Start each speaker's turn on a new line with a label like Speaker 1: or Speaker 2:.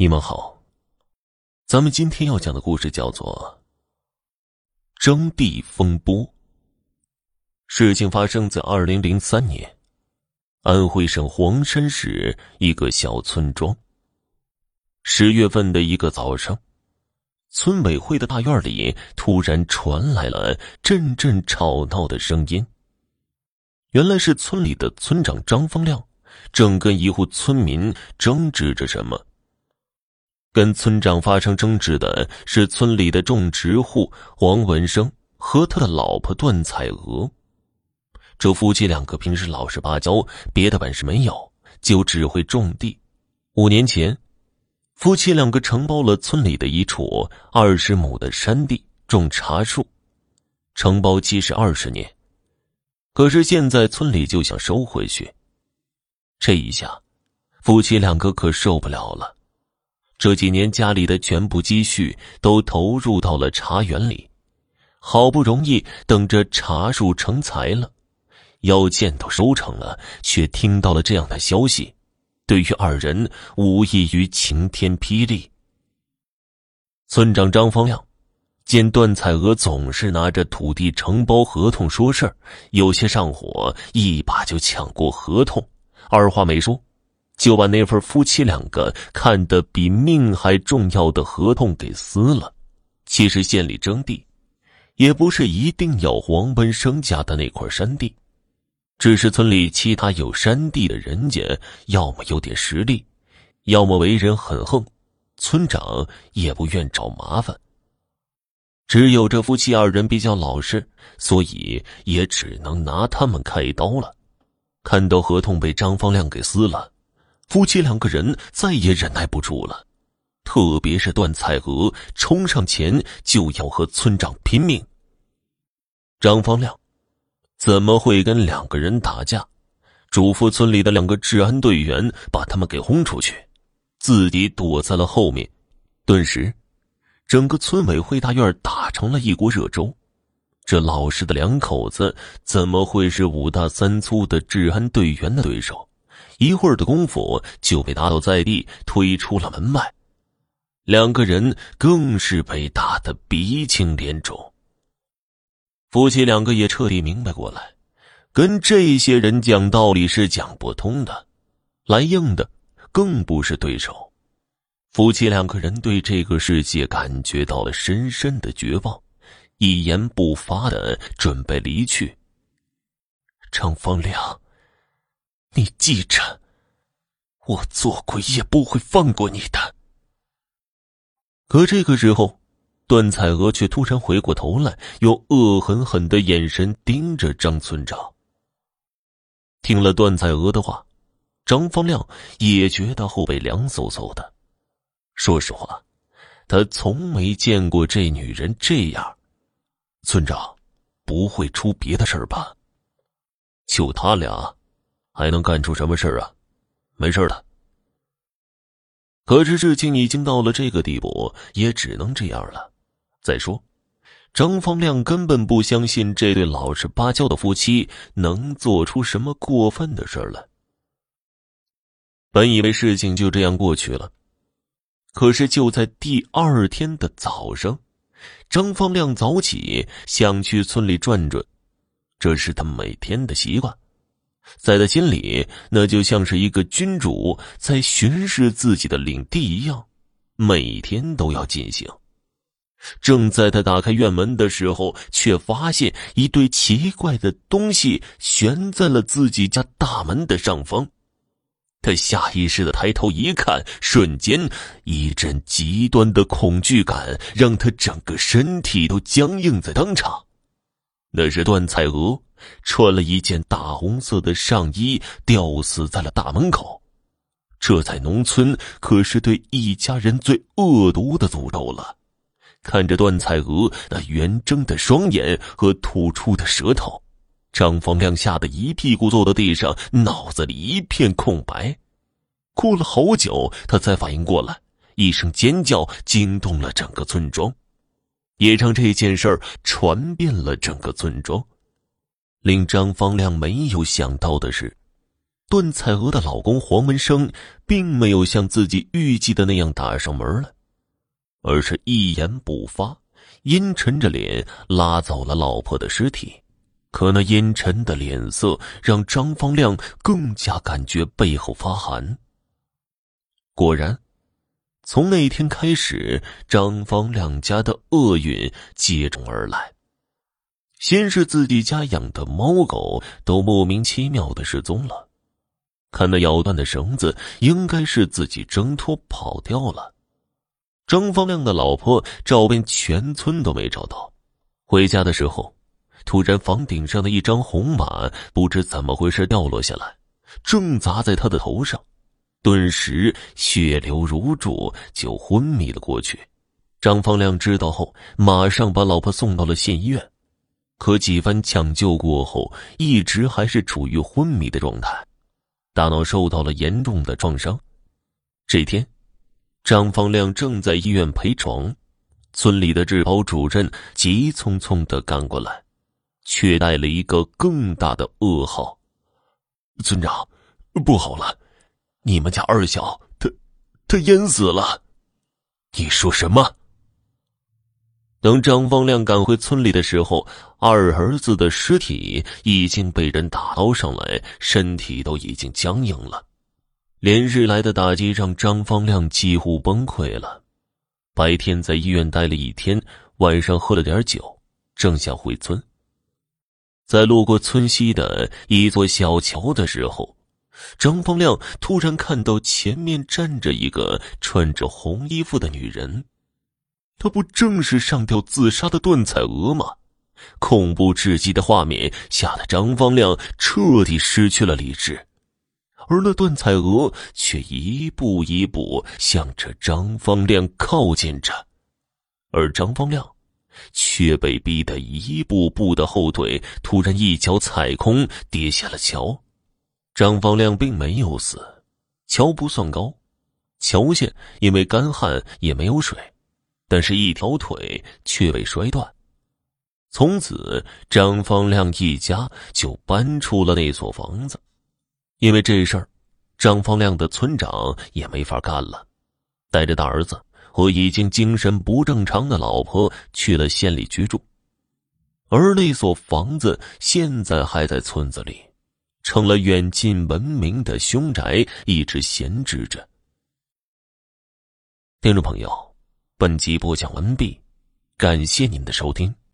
Speaker 1: 你们好，咱们今天要讲的故事叫做《征地风波》。事情发生在二零零三年，安徽省黄山市一个小村庄。十月份的一个早上，村委会的大院里突然传来了阵阵吵闹的声音。原来是村里的村长张方亮正跟一户村民争执着什么。跟村长发生争执的是村里的种植户黄文生和他的老婆段彩娥。这夫妻两个平时老实巴交，别的本事没有，就只会种地。五年前，夫妻两个承包了村里的一处二十亩的山地种茶树，承包期是二十年。可是现在村里就想收回去，这一下，夫妻两个可受不了了。这几年家里的全部积蓄都投入到了茶园里，好不容易等着茶树成材了，要见都收成了，却听到了这样的消息，对于二人无异于晴天霹雳。村长张方亮见段彩娥总是拿着土地承包合同说事儿，有些上火，一把就抢过合同，二话没说。就把那份夫妻两个看得比命还重要的合同给撕了。其实县里征地，也不是一定要黄文生家的那块山地，只是村里其他有山地的人家，要么有点实力，要么为人很横，村长也不愿找麻烦。只有这夫妻二人比较老实，所以也只能拿他们开刀了。看到合同被张方亮给撕了。夫妻两个人再也忍耐不住了，特别是段彩娥冲上前就要和村长拼命。张方亮怎么会跟两个人打架？嘱咐村里的两个治安队员把他们给轰出去，自己躲在了后面。顿时，整个村委会大院打成了一锅热粥。这老实的两口子怎么会是五大三粗的治安队员的对手？一会儿的功夫就被打倒在地，推出了门外。两个人更是被打得鼻青脸肿。夫妻两个也彻底明白过来，跟这些人讲道理是讲不通的，来硬的更不是对手。夫妻两个人对这个世界感觉到了深深的绝望，一言不发的准备离去。张方亮。你记着，我做鬼也不会放过你的。可这个时候，段彩娥却突然回过头来，用恶狠狠的眼神盯着张村长。听了段彩娥的话，张方亮也觉得后背凉飕飕的。说实话，他从没见过这女人这样。村长，不会出别的事儿吧？就他俩。还能干出什么事啊？没事的。可是事情已经到了这个地步，也只能这样了。再说，张方亮根本不相信这对老实巴交的夫妻能做出什么过分的事儿来。本以为事情就这样过去了，可是就在第二天的早上，张方亮早起想去村里转转，这是他每天的习惯。在他心里，那就像是一个君主在巡视自己的领地一样，每天都要进行。正在他打开院门的时候，却发现一对奇怪的东西悬在了自己家大门的上方。他下意识的抬头一看，瞬间一阵极端的恐惧感让他整个身体都僵硬在当场。那是段彩娥。穿了一件大红色的上衣，吊死在了大门口。这在农村可是对一家人最恶毒的诅咒了。看着段彩娥那圆睁的双眼和吐出的舌头，张方亮吓得一屁股坐到地上，脑子里一片空白。过了好久，他才反应过来，一声尖叫惊动了整个村庄，也让这件事儿传遍了整个村庄。令张方亮没有想到的是，段彩娥的老公黄文生并没有像自己预计的那样打上门来，而是一言不发，阴沉着脸拉走了老婆的尸体。可那阴沉的脸色让张方亮更加感觉背后发寒。果然，从那天开始，张方亮家的厄运接踵而来。先是自己家养的猫狗都莫名其妙的失踪了，看那咬断的绳子，应该是自己挣脱跑掉了。张方亮的老婆找遍全村都没找到，回家的时候，突然房顶上的一张红马不知怎么回事掉落下来，正砸在他的头上，顿时血流如注，就昏迷了过去。张方亮知道后，马上把老婆送到了县医院。可几番抢救过后，一直还是处于昏迷的状态，大脑受到了严重的创伤。这天，张方亮正在医院陪床，村里的治保主任急匆匆的赶过来，却带了一个更大的噩耗：“村长，不好了，你们家二小他他淹死了！”你说什么？等张方亮赶回村里的时候，二儿子的尸体已经被人打捞上来，身体都已经僵硬了。连日来的打击让张方亮几乎崩溃了。白天在医院待了一天，晚上喝了点酒，正想回村。在路过村西的一座小桥的时候，张方亮突然看到前面站着一个穿着红衣服的女人。她不正是上吊自杀的段彩娥吗？恐怖至极的画面吓得张方亮彻底失去了理智，而那段彩娥却一步一步向着张方亮靠近着，而张方亮却被逼得一步步的后退，突然一脚踩空，跌下了桥。张方亮并没有死，桥不算高，桥下因为干旱也没有水。但是，一条腿却被摔断。从此，张方亮一家就搬出了那所房子。因为这事儿，张方亮的村长也没法干了，带着大儿子和已经精神不正常的老婆去了县里居住。而那所房子现在还在村子里，成了远近闻名的凶宅，一直闲置着。听众朋友。本集播讲完毕，感谢您的收听。